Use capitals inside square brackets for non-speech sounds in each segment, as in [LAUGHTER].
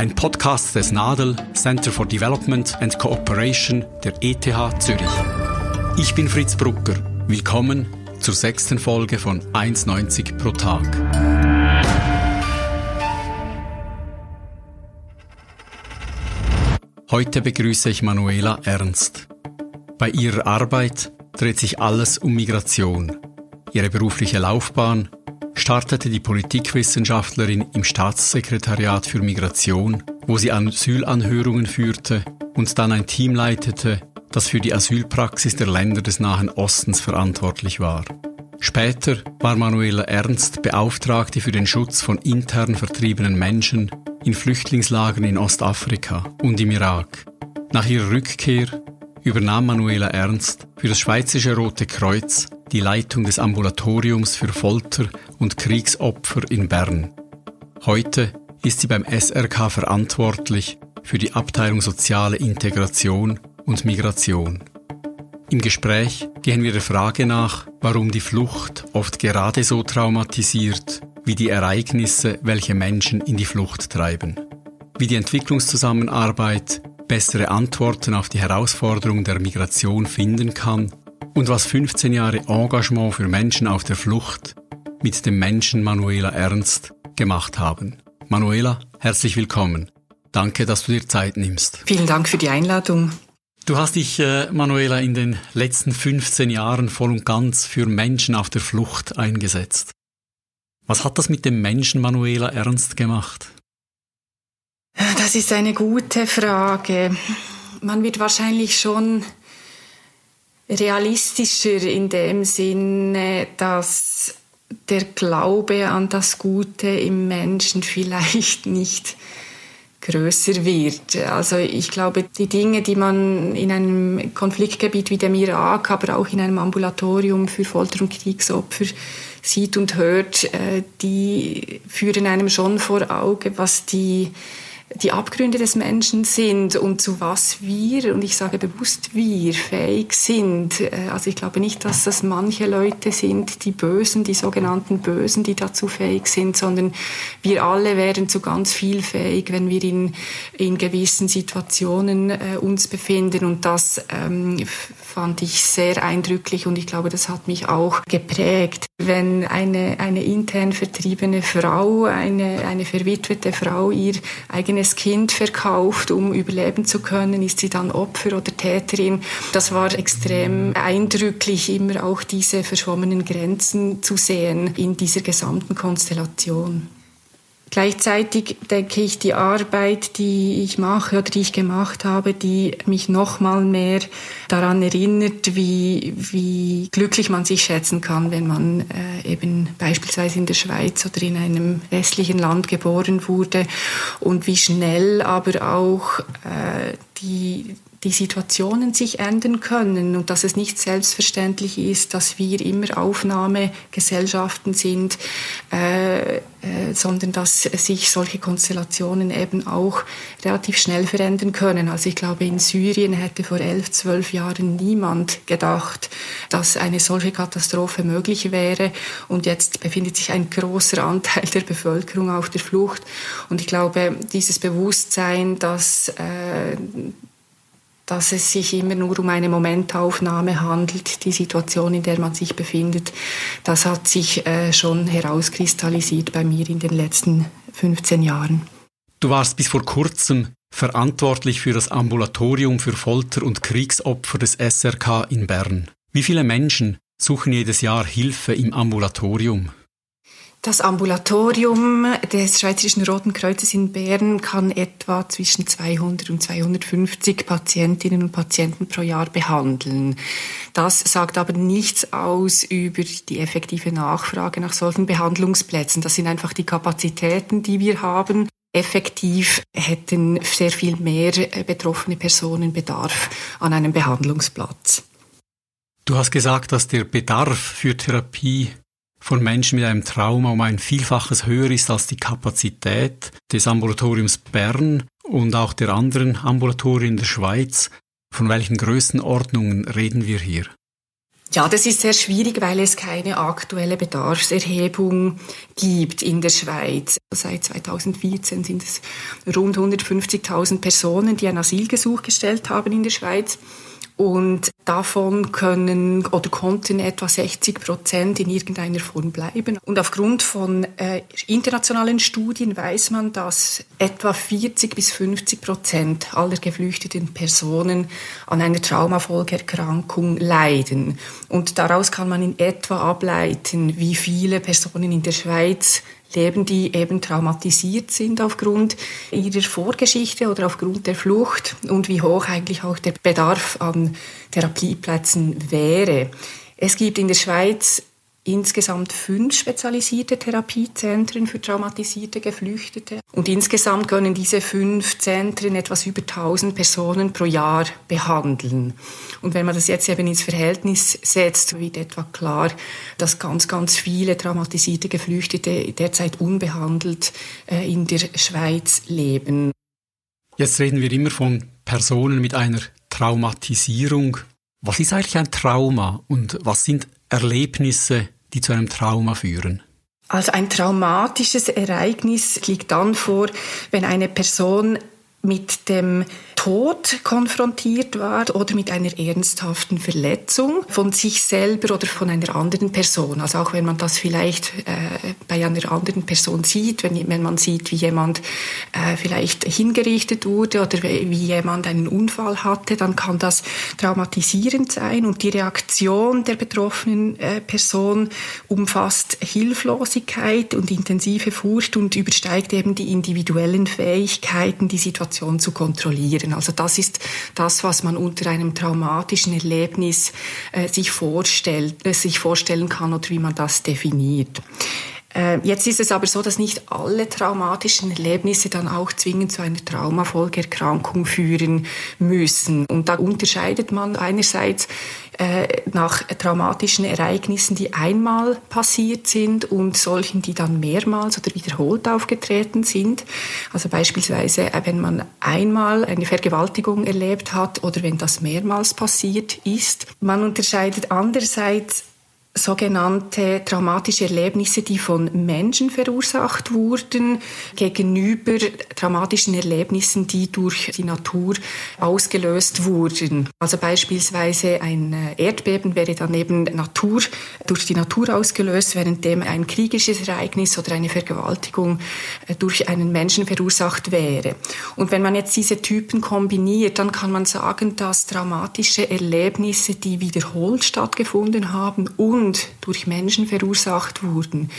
Ein Podcast des NADEL Center for Development and Cooperation der ETH Zürich. Ich bin Fritz Brucker. Willkommen zur sechsten Folge von 1,90 pro Tag. Heute begrüße ich Manuela Ernst. Bei ihrer Arbeit dreht sich alles um Migration. Ihre berufliche Laufbahn startete die Politikwissenschaftlerin im Staatssekretariat für Migration, wo sie Asylanhörungen führte und dann ein Team leitete, das für die Asylpraxis der Länder des Nahen Ostens verantwortlich war. Später war Manuela Ernst Beauftragte für den Schutz von intern vertriebenen Menschen in Flüchtlingslagern in Ostafrika und im Irak. Nach ihrer Rückkehr übernahm Manuela Ernst für das Schweizerische Rote Kreuz die Leitung des Ambulatoriums für Folter- und Kriegsopfer in Bern. Heute ist sie beim SRK verantwortlich für die Abteilung Soziale Integration und Migration. Im Gespräch gehen wir der Frage nach, warum die Flucht oft gerade so traumatisiert wie die Ereignisse, welche Menschen in die Flucht treiben. Wie die Entwicklungszusammenarbeit bessere Antworten auf die Herausforderungen der Migration finden kann und was 15 Jahre Engagement für Menschen auf der Flucht mit dem Menschen Manuela Ernst gemacht haben. Manuela, herzlich willkommen. Danke, dass du dir Zeit nimmst. Vielen Dank für die Einladung. Du hast dich, äh, Manuela, in den letzten 15 Jahren voll und ganz für Menschen auf der Flucht eingesetzt. Was hat das mit dem Menschen Manuela Ernst gemacht? Das ist eine gute Frage. Man wird wahrscheinlich schon realistischer in dem Sinne, dass der Glaube an das Gute im Menschen vielleicht [LAUGHS] nicht größer wird. Also ich glaube, die Dinge, die man in einem Konfliktgebiet wie dem Irak, aber auch in einem Ambulatorium für Folter- und Kriegsopfer sieht und hört, äh, die führen einem schon vor Auge, was die die Abgründe des Menschen sind und zu was wir, und ich sage bewusst wir, fähig sind. Äh, also ich glaube nicht, dass das manche Leute sind, die Bösen, die sogenannten Bösen, die dazu fähig sind, sondern wir alle wären zu ganz viel fähig, wenn wir in, in gewissen Situationen äh, uns befinden. Und das ähm, fand ich sehr eindrücklich und ich glaube, das hat mich auch geprägt. Wenn eine, eine intern vertriebene Frau, eine, eine verwitwete Frau ihr eigenes eigenes Kind verkauft, um überleben zu können, ist sie dann Opfer oder Täterin. Das war extrem eindrücklich, immer auch diese verschwommenen Grenzen zu sehen in dieser gesamten Konstellation. Gleichzeitig denke ich, die Arbeit, die ich mache oder die ich gemacht habe, die mich noch mal mehr daran erinnert, wie, wie glücklich man sich schätzen kann, wenn man äh, eben beispielsweise in der Schweiz oder in einem westlichen Land geboren wurde. Und wie schnell aber auch äh, die die Situationen sich ändern können und dass es nicht selbstverständlich ist, dass wir immer Aufnahmegesellschaften sind, äh, äh, sondern dass sich solche Konstellationen eben auch relativ schnell verändern können. Also ich glaube, in Syrien hätte vor elf, zwölf Jahren niemand gedacht, dass eine solche Katastrophe möglich wäre. Und jetzt befindet sich ein großer Anteil der Bevölkerung auf der Flucht. Und ich glaube, dieses Bewusstsein, dass äh, dass es sich immer nur um eine Momentaufnahme handelt, die Situation, in der man sich befindet. Das hat sich äh, schon herauskristallisiert bei mir in den letzten 15 Jahren. Du warst bis vor kurzem verantwortlich für das Ambulatorium für Folter- und Kriegsopfer des SRK in Bern. Wie viele Menschen suchen jedes Jahr Hilfe im Ambulatorium? Das Ambulatorium des Schweizerischen Roten Kreuzes in Bern kann etwa zwischen 200 und 250 Patientinnen und Patienten pro Jahr behandeln. Das sagt aber nichts aus über die effektive Nachfrage nach solchen Behandlungsplätzen. Das sind einfach die Kapazitäten, die wir haben. effektiv hätten sehr viel mehr äh, betroffene Personen Bedarf an einem Behandlungsplatz. Du hast gesagt, dass der Bedarf für Therapie von Menschen mit einem Trauma um ein Vielfaches höher ist als die Kapazität des Ambulatoriums Bern und auch der anderen Ambulatorien der Schweiz. Von welchen Größenordnungen reden wir hier? Ja, das ist sehr schwierig, weil es keine aktuelle Bedarfserhebung gibt in der Schweiz. Seit 2014 sind es rund 150.000 Personen, die ein Asylgesuch gestellt haben in der Schweiz. Und davon können oder konnten etwa 60 Prozent in irgendeiner Form bleiben. Und aufgrund von äh, internationalen Studien weiß man, dass etwa 40 bis 50 Prozent aller geflüchteten Personen an einer Traumafolgerkrankung leiden. Und daraus kann man in etwa ableiten, wie viele Personen in der Schweiz leben, die eben traumatisiert sind aufgrund ihrer Vorgeschichte oder aufgrund der Flucht und wie hoch eigentlich auch der Bedarf an Therapieplätzen wäre. Es gibt in der Schweiz insgesamt fünf spezialisierte Therapiezentren für traumatisierte Geflüchtete. Und insgesamt können diese fünf Zentren etwas über 1000 Personen pro Jahr behandeln. Und wenn man das jetzt eben ins Verhältnis setzt, wird etwa klar, dass ganz, ganz viele traumatisierte Geflüchtete derzeit unbehandelt äh, in der Schweiz leben. Jetzt reden wir immer von Personen mit einer Traumatisierung. Was ist eigentlich ein Trauma und was sind Erlebnisse, die zu einem Trauma führen? Also ein traumatisches Ereignis liegt dann vor, wenn eine Person mit dem Tod konfrontiert war oder mit einer ernsthaften Verletzung von sich selber oder von einer anderen Person. Also auch wenn man das vielleicht äh, bei einer anderen Person sieht, wenn, wenn man sieht, wie jemand äh, vielleicht hingerichtet wurde oder wie jemand einen Unfall hatte, dann kann das traumatisierend sein und die Reaktion der betroffenen äh, Person umfasst Hilflosigkeit und intensive Furcht und übersteigt eben die individuellen Fähigkeiten, die Situation zu kontrollieren. Also das ist das, was man unter einem traumatischen Erlebnis äh, sich vorstellt, äh, sich vorstellen kann oder wie man das definiert. Äh, jetzt ist es aber so, dass nicht alle traumatischen Erlebnisse dann auch zwingend zu einer Traumafolgerkrankung führen müssen. Und da unterscheidet man einerseits äh, nach traumatischen Ereignissen, die einmal passiert sind und solchen, die dann mehrmals oder wiederholt aufgetreten sind. Also beispielsweise, äh, wenn man einmal eine Vergewaltigung erlebt hat oder wenn das mehrmals passiert ist. Man unterscheidet andererseits sogenannte traumatische Erlebnisse, die von Menschen verursacht wurden, gegenüber traumatischen Erlebnissen, die durch die Natur ausgelöst wurden. Also beispielsweise ein äh, Erdbeben wäre dann eben Natur, durch die Natur ausgelöst, währenddem ein kriegisches Ereignis oder eine Vergewaltigung äh, durch einen Menschen verursacht wäre. Und wenn man jetzt diese Typen kombiniert, dann kann man sagen, dass traumatische Erlebnisse, die wiederholt stattgefunden haben und und durch Menschen verursacht wurden,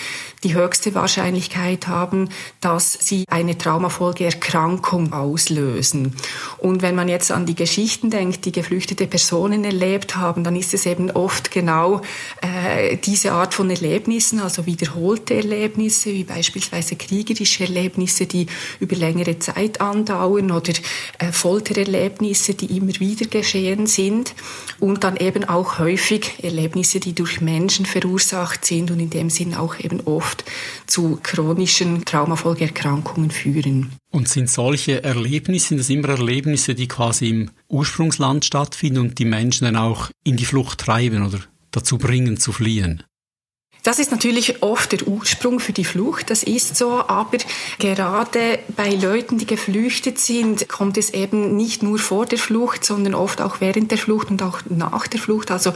die höchste Wahrscheinlichkeit haben, dass sie eine Traumafolgeerkrankung auslösen. Und wenn man jetzt an die Geschichten denkt, die geflüchtete Personen erlebt haben, dann ist es eben oft genau äh, diese Art von Erlebnissen, also wiederholte Erlebnisse, wie beispielsweise kriegerische Erlebnisse, die über längere Zeit andauern oder äh, Foltererlebnisse, die immer wieder geschehen sind und dann eben auch häufig Erlebnisse, die durch Menschen verursacht sind und in dem Sinn auch eben oft zu chronischen Traumafolgeerkrankungen führen. Und sind solche Erlebnisse, sind das immer Erlebnisse, die quasi im Ursprungsland stattfinden und die Menschen dann auch in die Flucht treiben oder dazu bringen zu fliehen? Das ist natürlich oft der Ursprung für die Flucht, das ist so, aber gerade bei Leuten, die geflüchtet sind, kommt es eben nicht nur vor der Flucht, sondern oft auch während der Flucht und auch nach der Flucht. Also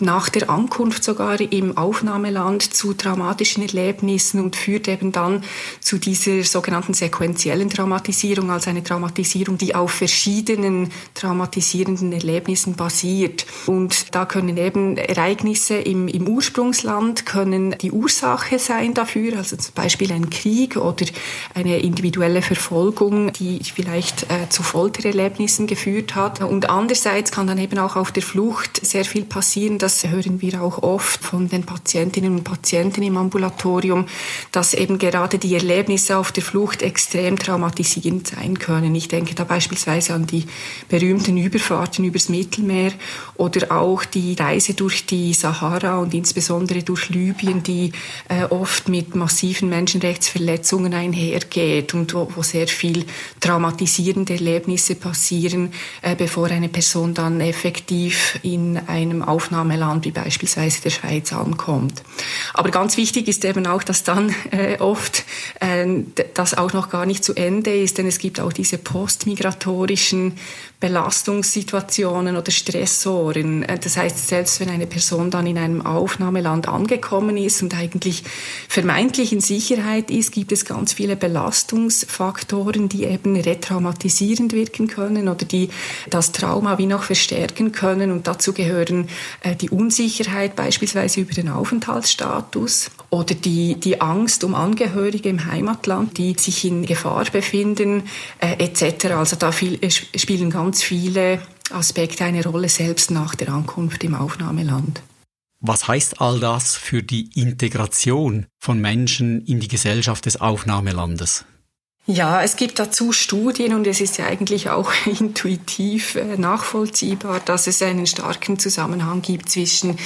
nach der Ankunft sogar im Aufnahmeland zu traumatischen Erlebnissen und führt eben dann zu dieser sogenannten sequentiellen Traumatisierung, also eine Traumatisierung, die auf verschiedenen traumatisierenden Erlebnissen basiert. Und da können eben Ereignisse im, im Ursprungsland können die Ursache sein dafür, also zum Beispiel ein Krieg oder eine individuelle Verfolgung, die vielleicht äh, zu Foltererlebnissen geführt hat. Und andererseits kann dann eben auch auf der Flucht sehr viel passieren, dass das hören wir auch oft von den Patientinnen und Patienten im Ambulatorium, dass eben gerade die Erlebnisse auf der Flucht extrem traumatisierend sein können. Ich denke da beispielsweise an die berühmten Überfahrten übers Mittelmeer oder auch die Reise durch die Sahara und insbesondere durch Libyen, die äh, oft mit massiven Menschenrechtsverletzungen einhergeht und wo, wo sehr viel traumatisierende Erlebnisse passieren, äh, bevor eine Person dann effektiv in einem Aufnahmeland wie beispielsweise der Schweiz ankommt. Aber ganz wichtig ist eben auch, dass dann äh, oft äh, das auch noch gar nicht zu Ende ist, denn es gibt auch diese postmigratorischen Belastungssituationen oder Stressoren. Äh, das heißt, selbst wenn eine Person dann in einem Aufnahmeland angekommen ist und eigentlich vermeintlich in Sicherheit ist, gibt es ganz viele Belastungsfaktoren, die eben retraumatisierend wirken können oder die das Trauma wie noch verstärken können. Und dazu gehören äh, die Unsicherheit beispielsweise über den Aufenthaltsstatus oder die, die Angst um Angehörige im Heimatland, die sich in Gefahr befinden, äh, etc. Also da viel, spielen ganz viele Aspekte eine Rolle, selbst nach der Ankunft im Aufnahmeland. Was heißt all das für die Integration von Menschen in die Gesellschaft des Aufnahmelandes? Ja, es gibt dazu Studien und es ist ja eigentlich auch [LAUGHS] intuitiv äh, nachvollziehbar, dass es einen starken Zusammenhang gibt zwischen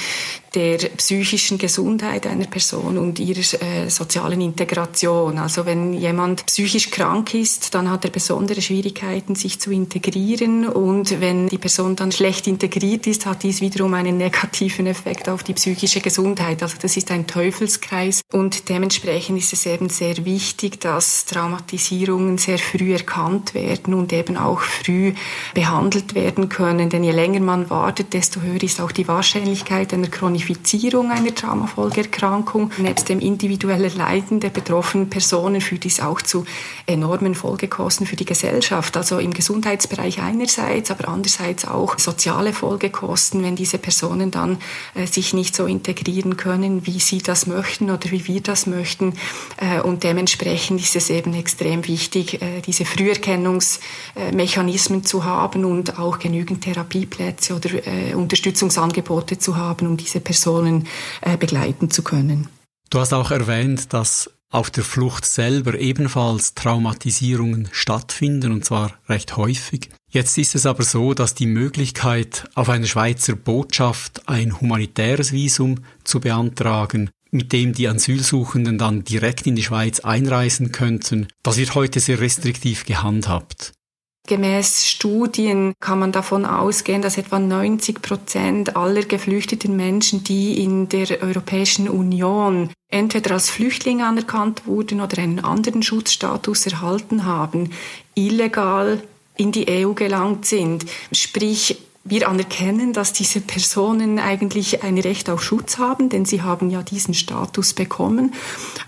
der psychischen Gesundheit einer Person und ihrer äh, sozialen Integration. Also wenn jemand psychisch krank ist, dann hat er besondere Schwierigkeiten, sich zu integrieren. Und wenn die Person dann schlecht integriert ist, hat dies wiederum einen negativen Effekt auf die psychische Gesundheit. Also das ist ein Teufelskreis. Und dementsprechend ist es eben sehr wichtig, dass Traumatisierungen sehr früh erkannt werden und eben auch früh behandelt werden können. Denn je länger man wartet, desto höher ist auch die Wahrscheinlichkeit einer Chronifizierung Chronifizierung einer Traumafolgeerkrankung. Nebst dem individuellen Leiden der betroffenen Personen führt dies auch zu enormen Folgekosten für die Gesellschaft. Also im Gesundheitsbereich einerseits, aber andererseits auch soziale Folgekosten, wenn diese Personen dann äh, sich nicht so integrieren können, wie sie das möchten oder wie wir das möchten. Äh, und dementsprechend ist es eben extrem wichtig, äh, diese Früherkennungsmechanismen zu haben und auch genügend Therapieplätze oder äh, Unterstützungsangebote zu haben, um diese Personen Personen äh, begleiten zu können. Du hast auch erwähnt, dass auf der Flucht selber ebenfalls Traumatisierungen stattfinden, und zwar recht häufig. Jetzt ist es aber so, dass die Möglichkeit, auf einer Schweizer Botschaft ein humanitäres Visum zu beantragen, mit dem die Asylsuchenden dann direkt in die Schweiz einreisen könnten, das wird heute sehr restriktiv gehandhabt. Gemäß Studien kann man davon ausgehen, dass etwa 90 Prozent aller geflüchteten Menschen, die in der Europäischen Union entweder als Flüchtlinge anerkannt wurden oder einen anderen Schutzstatus erhalten haben, illegal in die EU gelangt sind. Sprich, wir anerkennen, dass diese Personen eigentlich ein Recht auf Schutz haben, denn sie haben ja diesen Status bekommen.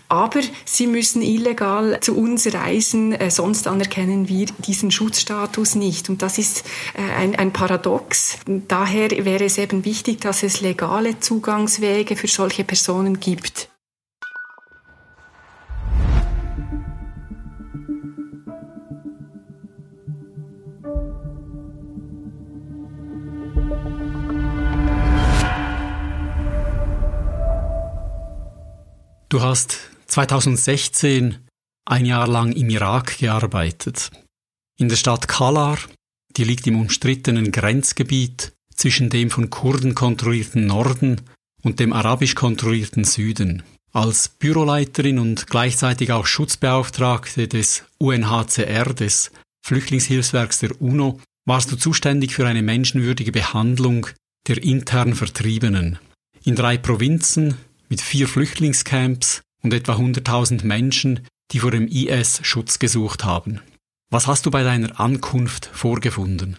Aber sie müssen illegal zu uns reisen, äh, sonst anerkennen wir diesen Schutzstatus nicht. Und das ist äh, ein, ein Paradox. Daher wäre es eben wichtig, dass es legale Zugangswege für solche Personen gibt. Du hast 2016 ein Jahr lang im Irak gearbeitet. In der Stadt Kalar, die liegt im umstrittenen Grenzgebiet zwischen dem von Kurden kontrollierten Norden und dem arabisch kontrollierten Süden. Als Büroleiterin und gleichzeitig auch Schutzbeauftragte des UNHCR, des Flüchtlingshilfswerks der UNO, warst du zuständig für eine menschenwürdige Behandlung der intern Vertriebenen. In drei Provinzen mit vier Flüchtlingscamps und etwa 100.000 Menschen, die vor dem IS Schutz gesucht haben. Was hast du bei deiner Ankunft vorgefunden?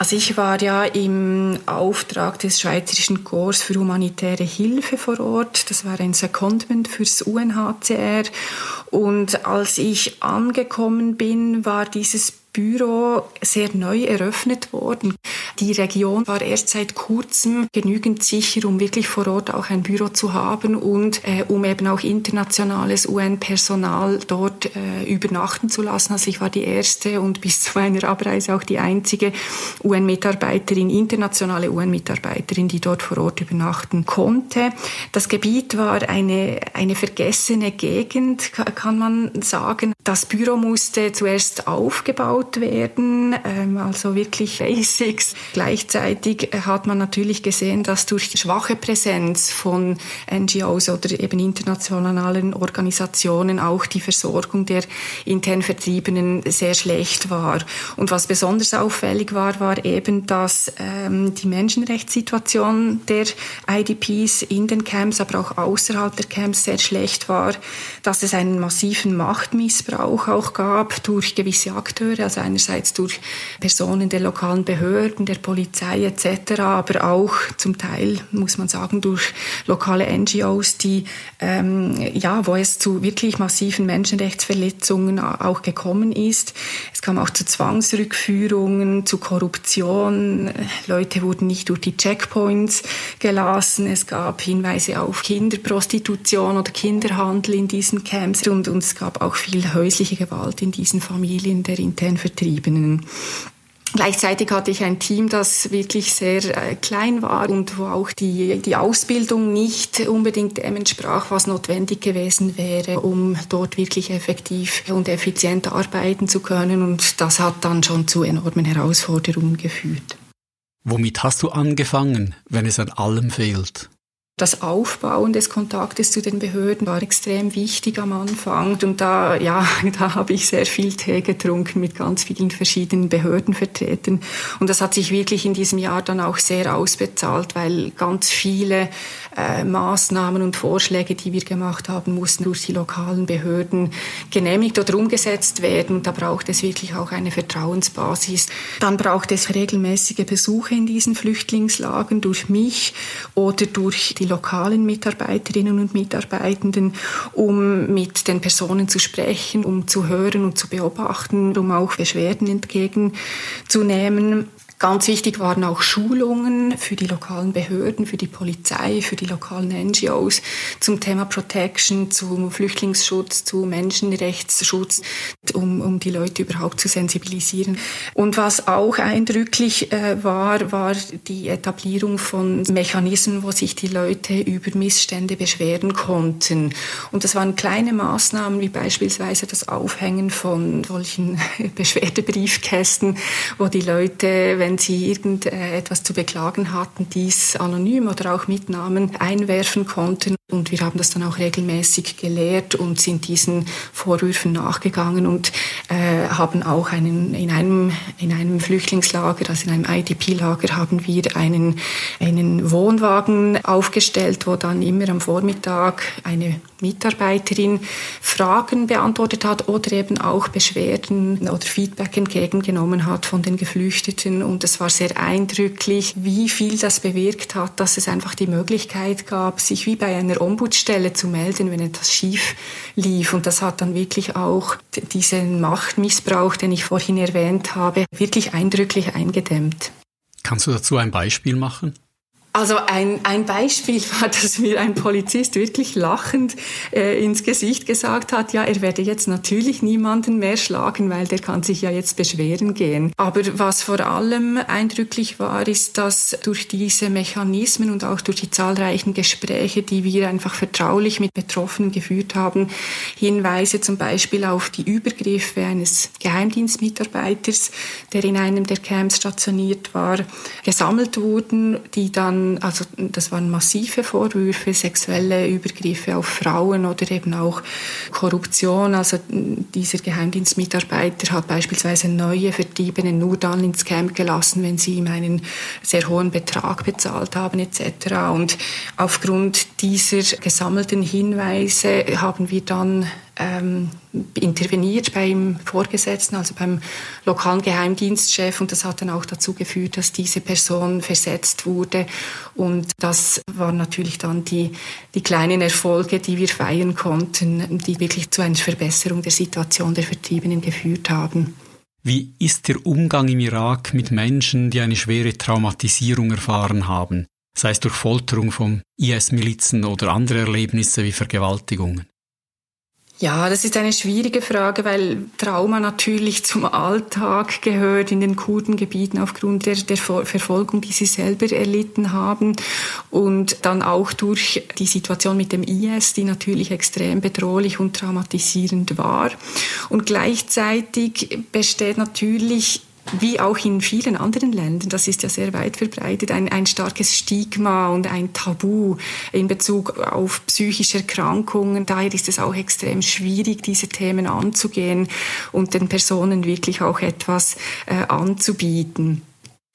Also ich war ja im Auftrag des Schweizerischen Korps für humanitäre Hilfe vor Ort. Das war ein Secondment fürs UNHCR. Und als ich angekommen bin, war dieses Büro sehr neu eröffnet worden. Die Region war erst seit kurzem genügend sicher, um wirklich vor Ort auch ein Büro zu haben und äh, um eben auch internationales UN-Personal dort äh, übernachten zu lassen. Also ich war die erste und bis zu meiner Abreise auch die einzige UN-Mitarbeiterin, internationale UN-Mitarbeiterin, die dort vor Ort übernachten konnte. Das Gebiet war eine, eine vergessene Gegend, kann man sagen. Das Büro musste zuerst aufgebaut werden, ähm, also wirklich Basics. Gleichzeitig hat man natürlich gesehen, dass durch schwache Präsenz von NGOs oder eben internationalen Organisationen auch die Versorgung der intern Vertriebenen sehr schlecht war. Und was besonders auffällig war, war eben, dass ähm, die Menschenrechtssituation der IDPs in den Camps, aber auch außerhalb der Camps sehr schlecht war, dass es einen massiven Machtmissbrauch auch gab durch gewisse Akteure, also einerseits durch Personen der lokalen Behörden, der Polizei etc., aber auch zum Teil, muss man sagen, durch lokale NGOs, die, ähm, ja, wo es zu wirklich massiven Menschenrechtsverletzungen auch gekommen ist. Es kam auch zu Zwangsrückführungen, zu Korruption. Leute wurden nicht durch die Checkpoints gelassen. Es gab Hinweise auf Kinderprostitution oder Kinderhandel in diesen Camps und, und es gab auch viel häusliche Gewalt in diesen Familien der Vertriebenen. Gleichzeitig hatte ich ein Team, das wirklich sehr äh, klein war und wo auch die, die Ausbildung nicht unbedingt dem entsprach, was notwendig gewesen wäre, um dort wirklich effektiv und effizient arbeiten zu können. Und das hat dann schon zu enormen Herausforderungen geführt. Womit hast du angefangen, wenn es an allem fehlt? Das Aufbauen des Kontaktes zu den Behörden war extrem wichtig am Anfang. Und da, ja, [LAUGHS] da habe ich sehr viel Tee getrunken mit ganz vielen verschiedenen Behördenvertretern. Und das hat sich wirklich in diesem Jahr dann auch sehr ausbezahlt, weil ganz viele äh, Maßnahmen und Vorschläge, die wir gemacht haben, mussten durch die lokalen Behörden genehmigt oder umgesetzt werden. Und da braucht es wirklich auch eine Vertrauensbasis. Dann braucht es regelmäßige Besuche in diesen Flüchtlingslagen durch mich oder durch die lokalen Mitarbeiterinnen und Mitarbeitenden, um mit den Personen zu sprechen, um zu hören und zu beobachten, um auch Beschwerden entgegenzunehmen. Ganz wichtig waren auch Schulungen für die lokalen Behörden, für die Polizei, für die lokalen NGOs zum Thema Protection, zum Flüchtlingsschutz, zu Menschenrechtsschutz, um, um die Leute überhaupt zu sensibilisieren. Und was auch eindrücklich äh, war, war die Etablierung von Mechanismen, wo sich die Leute über Missstände beschweren konnten. Und das waren kleine Maßnahmen, wie beispielsweise das Aufhängen von solchen [LAUGHS] Beschwerdebriefkästen, wo die Leute, wenn wenn sie irgendetwas zu beklagen hatten, dies anonym oder auch mit Namen einwerfen konnten. Und wir haben das dann auch regelmäßig gelehrt und sind diesen Vorwürfen nachgegangen und äh, haben auch einen, in, einem, in einem Flüchtlingslager, also in einem IDP-Lager, haben wir einen, einen Wohnwagen aufgestellt, wo dann immer am Vormittag eine Mitarbeiterin Fragen beantwortet hat oder eben auch Beschwerden oder Feedback entgegengenommen hat von den Geflüchteten. Und es war sehr eindrücklich, wie viel das bewirkt hat, dass es einfach die Möglichkeit gab, sich wie bei einer Ombudsstelle zu melden, wenn etwas schief lief. Und das hat dann wirklich auch diesen Machtmissbrauch, den ich vorhin erwähnt habe, wirklich eindrücklich eingedämmt. Kannst du dazu ein Beispiel machen? Also ein, ein Beispiel [LAUGHS] war, dass mir ein Polizist wirklich lachend äh, ins Gesicht gesagt hat, ja, er werde jetzt natürlich niemanden mehr schlagen, weil der kann sich ja jetzt beschweren gehen. Aber was vor allem eindrücklich war, ist, dass durch diese Mechanismen und auch durch die zahlreichen Gespräche, die wir einfach vertraulich mit Betroffenen geführt haben, Hinweise zum Beispiel auf die Übergriffe eines Geheimdienstmitarbeiters, der in einem der Camps stationiert war, gesammelt wurden, die dann also das waren massive Vorwürfe, sexuelle Übergriffe auf Frauen oder eben auch Korruption. Also dieser Geheimdienstmitarbeiter hat beispielsweise neue Vertriebene nur dann ins Camp gelassen, wenn sie ihm einen sehr hohen Betrag bezahlt haben etc. Und aufgrund dieser gesammelten Hinweise haben wir dann ähm, interveniert beim Vorgesetzten, also beim lokalen Geheimdienstchef. Und das hat dann auch dazu geführt, dass diese Person versetzt wurde. Und das waren natürlich dann die, die kleinen Erfolge, die wir feiern konnten, die wirklich zu einer Verbesserung der Situation der Vertriebenen geführt haben. Wie ist der Umgang im Irak mit Menschen, die eine schwere Traumatisierung erfahren haben, sei es durch Folterung von IS-Milizen oder andere Erlebnisse wie Vergewaltigungen? Ja, das ist eine schwierige Frage, weil Trauma natürlich zum Alltag gehört in den Kurdengebieten aufgrund der, der Verfolgung, die sie selber erlitten haben und dann auch durch die Situation mit dem IS, die natürlich extrem bedrohlich und traumatisierend war. Und gleichzeitig besteht natürlich wie auch in vielen anderen Ländern, das ist ja sehr weit verbreitet, ein, ein starkes Stigma und ein Tabu in Bezug auf psychische Erkrankungen. Daher ist es auch extrem schwierig, diese Themen anzugehen und den Personen wirklich auch etwas äh, anzubieten.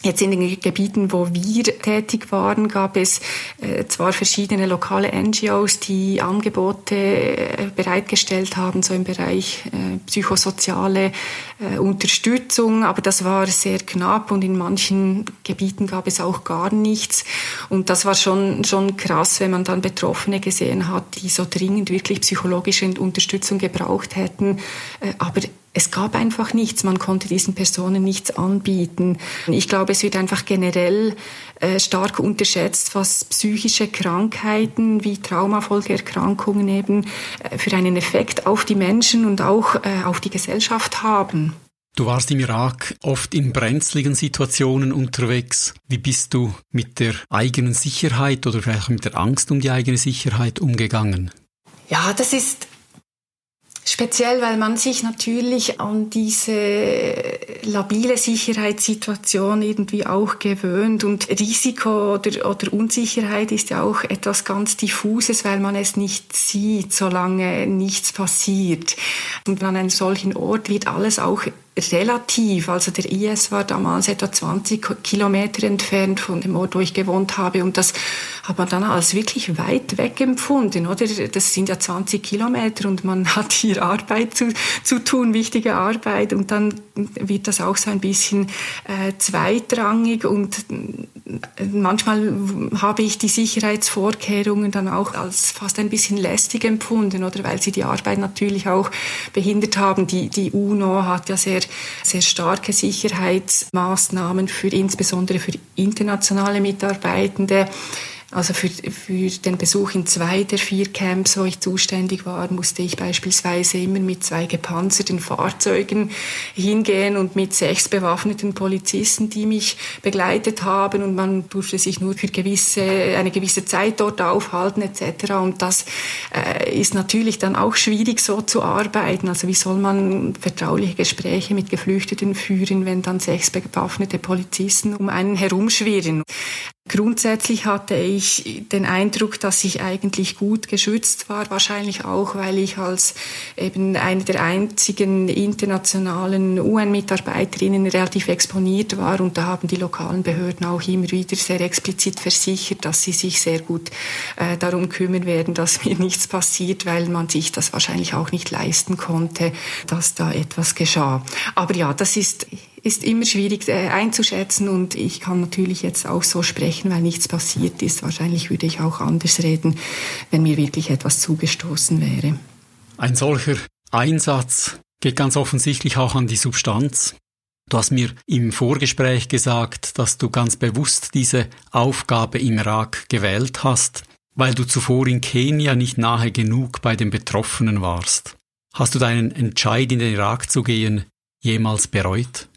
Jetzt in den Gebieten, wo wir tätig waren, gab es äh, zwar verschiedene lokale NGOs, die Angebote äh, bereitgestellt haben, so im Bereich äh, psychosoziale äh, Unterstützung, aber das war sehr knapp und in manchen Gebieten gab es auch gar nichts. Und das war schon, schon krass, wenn man dann Betroffene gesehen hat, die so dringend wirklich psychologische Unterstützung gebraucht hätten, äh, aber es gab einfach nichts, man konnte diesen Personen nichts anbieten. Ich glaube, es wird einfach generell äh, stark unterschätzt, was psychische Krankheiten wie Traumafolgeerkrankungen eben äh, für einen Effekt auf die Menschen und auch äh, auf die Gesellschaft haben. Du warst im Irak oft in brenzligen Situationen unterwegs. Wie bist du mit der eigenen Sicherheit oder vielleicht mit der Angst um die eigene Sicherheit umgegangen? Ja, das ist Speziell, weil man sich natürlich an diese labile Sicherheitssituation irgendwie auch gewöhnt. Und Risiko oder, oder Unsicherheit ist ja auch etwas ganz Diffuses, weil man es nicht sieht, solange nichts passiert. Und an einem solchen Ort wird alles auch relativ. Also der IS war damals etwa 20 Kilometer entfernt von dem Ort, wo ich gewohnt habe. Und das hat man dann als wirklich weit weg empfunden, oder? Das sind ja 20 Kilometer und man [LAUGHS] hat hier Arbeit zu, zu tun, wichtige Arbeit. Und dann wird das auch so ein bisschen äh, zweitrangig und äh, manchmal habe ich die Sicherheitsvorkehrungen dann auch als fast ein bisschen lästig empfunden, oder? Weil sie die Arbeit natürlich auch behindert haben. Die, die UNO hat ja sehr sehr starke Sicherheitsmaßnahmen für insbesondere für internationale Mitarbeitende. Also für, für den Besuch in zwei der vier Camps, wo ich zuständig war, musste ich beispielsweise immer mit zwei gepanzerten Fahrzeugen hingehen und mit sechs bewaffneten Polizisten, die mich begleitet haben und man durfte sich nur für gewisse, eine gewisse Zeit dort aufhalten etc. Und das äh, ist natürlich dann auch schwierig so zu arbeiten. Also wie soll man vertrauliche Gespräche mit Geflüchteten führen, wenn dann sechs bewaffnete Polizisten um einen herumschwirren? Grundsätzlich hatte ich den Eindruck, dass ich eigentlich gut geschützt war, wahrscheinlich auch, weil ich als eben eine der einzigen internationalen UN-Mitarbeiterinnen relativ exponiert war und da haben die lokalen Behörden auch immer wieder sehr explizit versichert, dass sie sich sehr gut äh, darum kümmern werden, dass mir nichts passiert, weil man sich das wahrscheinlich auch nicht leisten konnte, dass da etwas geschah. Aber ja, das ist ist immer schwierig äh, einzuschätzen und ich kann natürlich jetzt auch so sprechen, weil nichts passiert ist. Wahrscheinlich würde ich auch anders reden, wenn mir wirklich etwas zugestoßen wäre. Ein solcher Einsatz geht ganz offensichtlich auch an die Substanz. Du hast mir im Vorgespräch gesagt, dass du ganz bewusst diese Aufgabe im Irak gewählt hast, weil du zuvor in Kenia nicht nahe genug bei den Betroffenen warst. Hast du deinen Entscheid in den Irak zu gehen jemals bereut?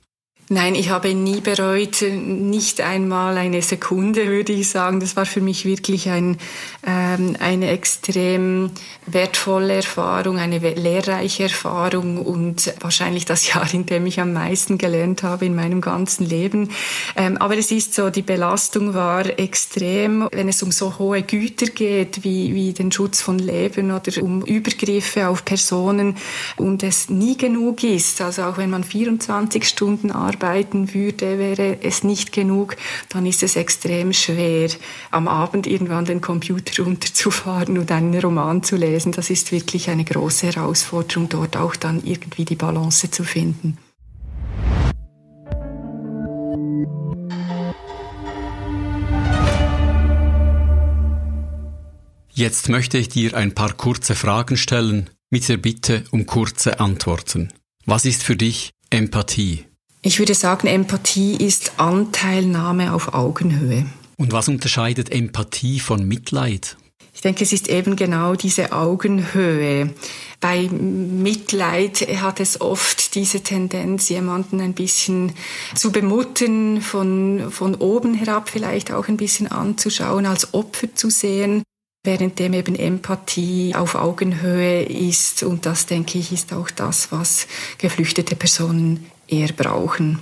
Nein, ich habe nie bereut, nicht einmal eine Sekunde, würde ich sagen. Das war für mich wirklich ein, ähm, eine extrem wertvolle Erfahrung, eine lehrreiche Erfahrung und wahrscheinlich das [LAUGHS] Jahr, in dem ich am meisten gelernt habe in meinem ganzen Leben. Ähm, aber es ist so, die Belastung war extrem, wenn es um so hohe Güter geht, wie, wie den Schutz von Leben oder um Übergriffe auf Personen und es nie genug ist. Also auch wenn man 24 Stunden arbeitet, arbeiten würde, wäre es nicht genug, dann ist es extrem schwer, am Abend irgendwann den Computer [LAUGHS] runterzufahren und einen Roman zu lesen. Das ist wirklich eine große Herausforderung, dort auch dann irgendwie die Balance zu finden. Jetzt möchte ich dir ein paar kurze Fragen stellen, mit der Bitte um kurze Antworten. Was ist für dich Empathie. Ich würde sagen, Empathie ist Anteilnahme auf Augenhöhe. Und was unterscheidet Empathie von Mitleid? Ich denke, es ist eben genau diese Augenhöhe. Bei Mitleid hat es oft diese Tendenz, jemanden ein bisschen zu bemuttern, von, von oben herab vielleicht auch ein bisschen anzuschauen, als Opfer zu sehen währenddem eben Empathie auf Augenhöhe ist. Und das, denke ich, ist auch das, was geflüchtete Personen eher brauchen.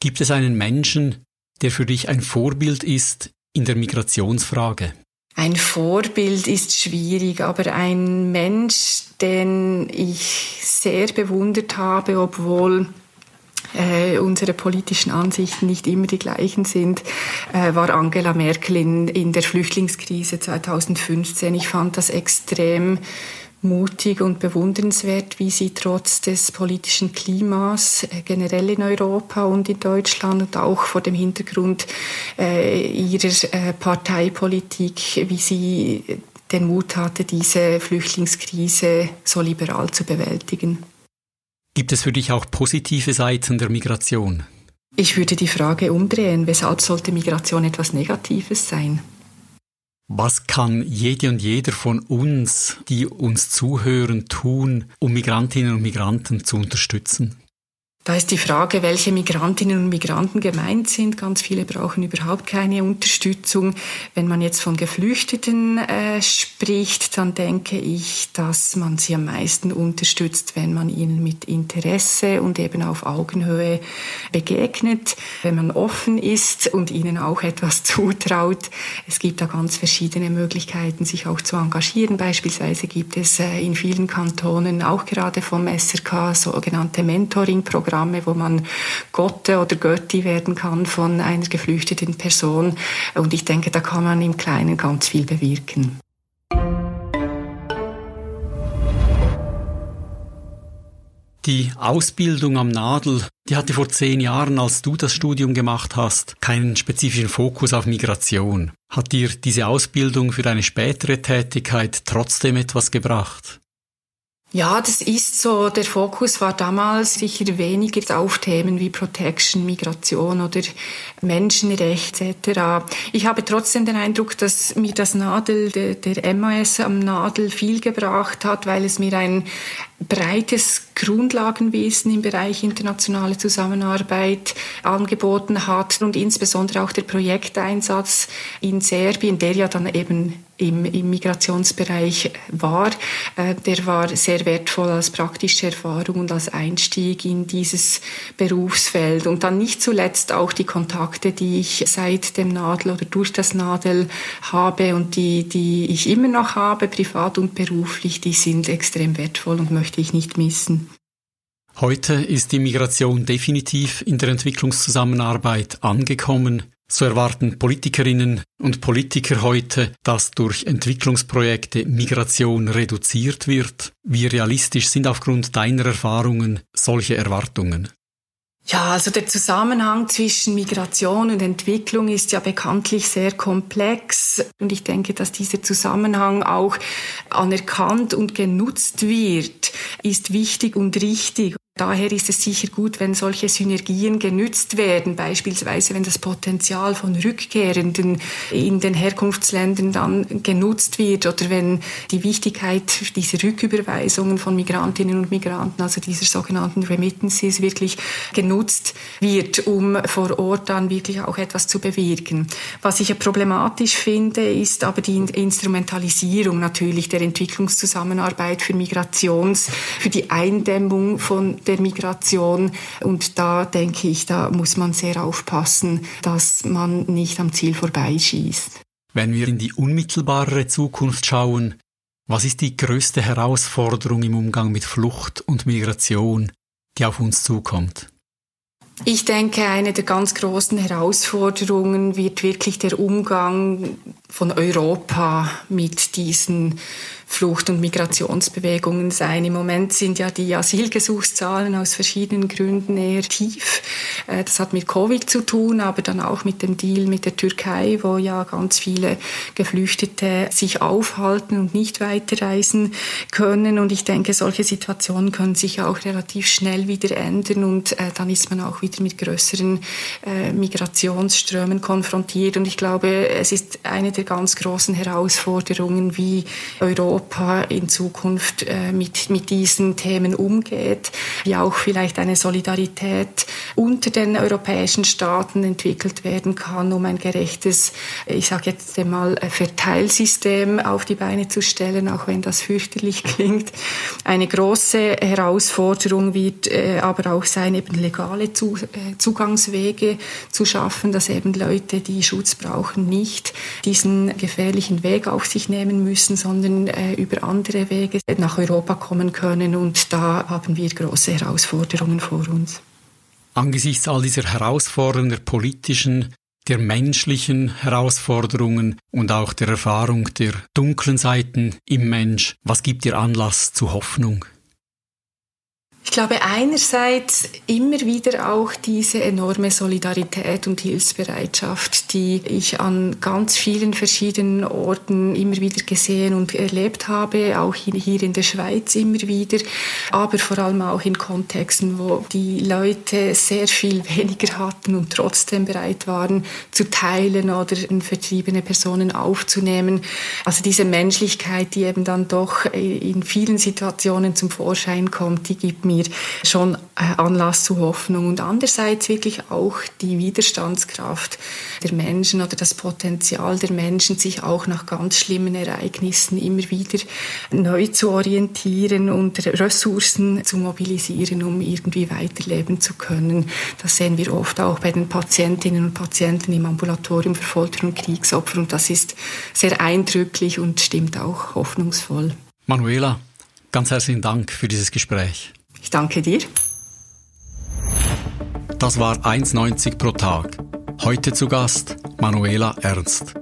Gibt es einen Menschen, der für dich ein Vorbild ist in der Migrationsfrage? Ein Vorbild ist schwierig, aber ein Mensch, den ich sehr bewundert habe, obwohl äh, unsere politischen Ansichten nicht immer die gleichen sind, äh, war Angela Merkel in, in der Flüchtlingskrise 2015. Ich fand das extrem mutig und bewundernswert, wie sie trotz des politischen Klimas äh, generell in Europa und in Deutschland und auch vor dem Hintergrund äh, ihrer äh, Parteipolitik, wie sie den Mut hatte, diese Flüchtlingskrise so liberal zu bewältigen. Gibt es für dich auch positive Seiten der Migration? Ich würde die Frage umdrehen, weshalb sollte Migration etwas Negatives sein? Was kann jede und jeder von uns, die uns zuhören, tun, um Migrantinnen und Migranten zu unterstützen? Da ist die Frage, welche Migrantinnen und Migranten gemeint sind. Ganz viele brauchen überhaupt keine Unterstützung. Wenn man jetzt von Geflüchteten äh, spricht, dann denke ich, dass man sie am meisten unterstützt, wenn man ihnen mit Interesse und eben auf Augenhöhe begegnet, wenn man offen ist und ihnen auch etwas [LAUGHS] zutraut. Es gibt da ganz verschiedene Möglichkeiten, sich auch zu engagieren. Beispielsweise gibt es äh, in vielen Kantonen auch gerade vom SRK sogenannte Mentoring-Programme Programme, wo man Gotte oder Götti werden kann von einer geflüchteten Person. Und ich denke, da kann man im Kleinen ganz viel bewirken. Die Ausbildung am Nadel, die hatte vor zehn Jahren, als du das Studium gemacht hast, keinen spezifischen Fokus auf Migration. Hat dir diese Ausbildung für deine spätere Tätigkeit trotzdem etwas gebracht? Ja, das ist so. Der Fokus war damals sicher weniger auf Themen wie Protection, Migration oder Menschenrecht etc. Ich habe trotzdem den Eindruck, dass mir das Nadel, der, der MAS am Nadel viel gebracht hat, weil es mir ein breites Grundlagenwissen im Bereich internationale Zusammenarbeit angeboten hat und insbesondere auch der Projekteinsatz in Serbien, der ja dann eben im, im Migrationsbereich war, äh, der war sehr wertvoll als praktische Erfahrung und als Einstieg in dieses Berufsfeld. Und dann nicht zuletzt auch die Kontakte, die ich seit dem Nadel oder durch das Nadel habe und die, die ich immer noch habe, privat und beruflich, die sind extrem wertvoll und möchte ich nicht missen. Heute ist die Migration definitiv in der Entwicklungszusammenarbeit angekommen. So erwarten Politikerinnen und Politiker heute, dass durch Entwicklungsprojekte Migration reduziert wird. Wie realistisch sind aufgrund deiner Erfahrungen solche Erwartungen? Ja, also der Zusammenhang zwischen Migration und Entwicklung ist ja bekanntlich sehr komplex und ich denke, dass dieser Zusammenhang auch anerkannt und genutzt wird, ist wichtig und richtig. Daher ist es sicher gut, wenn solche Synergien genützt werden, beispielsweise wenn das Potenzial von Rückkehrenden in den Herkunftsländern dann genutzt wird oder wenn die Wichtigkeit dieser Rücküberweisungen von Migrantinnen und Migranten, also dieser sogenannten Remittances, wirklich genutzt wird, um vor Ort dann wirklich auch etwas zu bewirken. Was ich problematisch finde, ist aber die Instrumentalisierung natürlich der Entwicklungszusammenarbeit für Migrations, für die Eindämmung von der Migration. Und da denke ich, da muss man sehr aufpassen, dass man nicht am Ziel vorbeischießt. Wenn wir in die unmittelbare Zukunft schauen, was ist die größte Herausforderung im Umgang mit Flucht und Migration, die auf uns zukommt? Ich denke, eine der ganz großen Herausforderungen wird wirklich der Umgang von Europa mit diesen Flucht- und Migrationsbewegungen sein. Im Moment sind ja die Asylgesuchszahlen aus verschiedenen Gründen eher tief. Äh, das hat mit Covid zu tun, aber dann auch mit dem Deal mit der Türkei, wo ja ganz viele Geflüchtete sich aufhalten und nicht weiterreisen können. Und ich denke, solche Situationen können sich auch relativ schnell wieder ändern und äh, dann ist man auch wieder mit größeren äh, Migrationsströmen konfrontiert. Und ich glaube, es ist eine der ganz großen Herausforderungen, wie Europa in Zukunft äh, mit, mit diesen Themen umgeht, wie auch vielleicht eine Solidarität unter den europäischen Staaten entwickelt werden kann, um ein gerechtes, ich sage jetzt einmal, Verteilsystem auf die Beine zu stellen, auch wenn das fürchterlich [LAUGHS] klingt. Eine große Herausforderung wird äh, aber auch sein, eben legale zu, äh, Zugangswege zu schaffen, dass eben Leute, die Schutz brauchen, nicht diesen gefährlichen Weg auf sich nehmen müssen, sondern äh, über andere Wege nach Europa kommen können. Und da haben wir große Herausforderungen vor uns. Angesichts all dieser Herausforderungen der politischen, der menschlichen Herausforderungen und auch der Erfahrung der dunklen Seiten im Mensch, was gibt dir Anlass zu Hoffnung? Ich glaube einerseits immer wieder auch diese enorme Solidarität und Hilfsbereitschaft, die ich an ganz vielen verschiedenen Orten immer wieder gesehen und erlebt habe, auch hier in der Schweiz immer wieder, aber vor allem auch in Kontexten, wo die Leute sehr viel [LAUGHS] weniger hatten und trotzdem bereit waren zu teilen oder vertriebene Personen aufzunehmen. Also diese Menschlichkeit, die eben dann doch in vielen Situationen zum Vorschein kommt, die gibt mir schon äh, Anlass zu Hoffnung und andererseits wirklich auch die Widerstandskraft der Menschen oder das Potenzial der Menschen, sich auch nach ganz schlimmen Ereignissen immer wieder neu zu orientieren und Ressourcen zu mobilisieren, um irgendwie weiterleben zu können. Das sehen wir oft auch bei den Patientinnen und Patienten im Ambulatorium für Folter- und Kriegsopfer und das ist sehr eindrücklich und stimmt auch hoffnungsvoll. Manuela, ganz herzlichen Dank für dieses Gespräch. Ich danke dir. Das war 1,90 pro Tag. Heute zu Gast Manuela Ernst.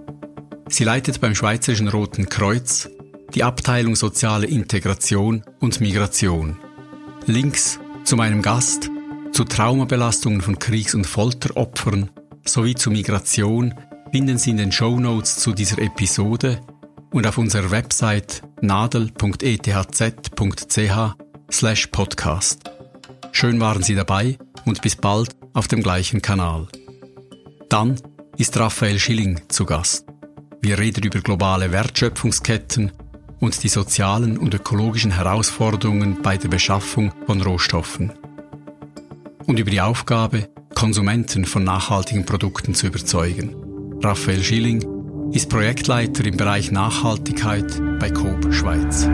Sie leitet beim Schweizerischen Roten Kreuz die Abteilung Soziale Integration und Migration. Links zu meinem Gast, zu Traumabelastungen von Kriegs- und Folteropfern sowie zu Migration finden Sie in den Show Notes zu dieser Episode und auf unserer Website nadel.ethz.ch slash podcast. Schön waren Sie dabei und bis bald auf dem gleichen Kanal. Dann ist Raphael Schilling zu Gast. Wir reden über globale Wertschöpfungsketten und die sozialen und ökologischen Herausforderungen bei der Beschaffung von Rohstoffen. Und über die Aufgabe, Konsumenten von nachhaltigen Produkten zu überzeugen. Raphael Schilling ist Projektleiter im Bereich Nachhaltigkeit bei Coop Schweiz.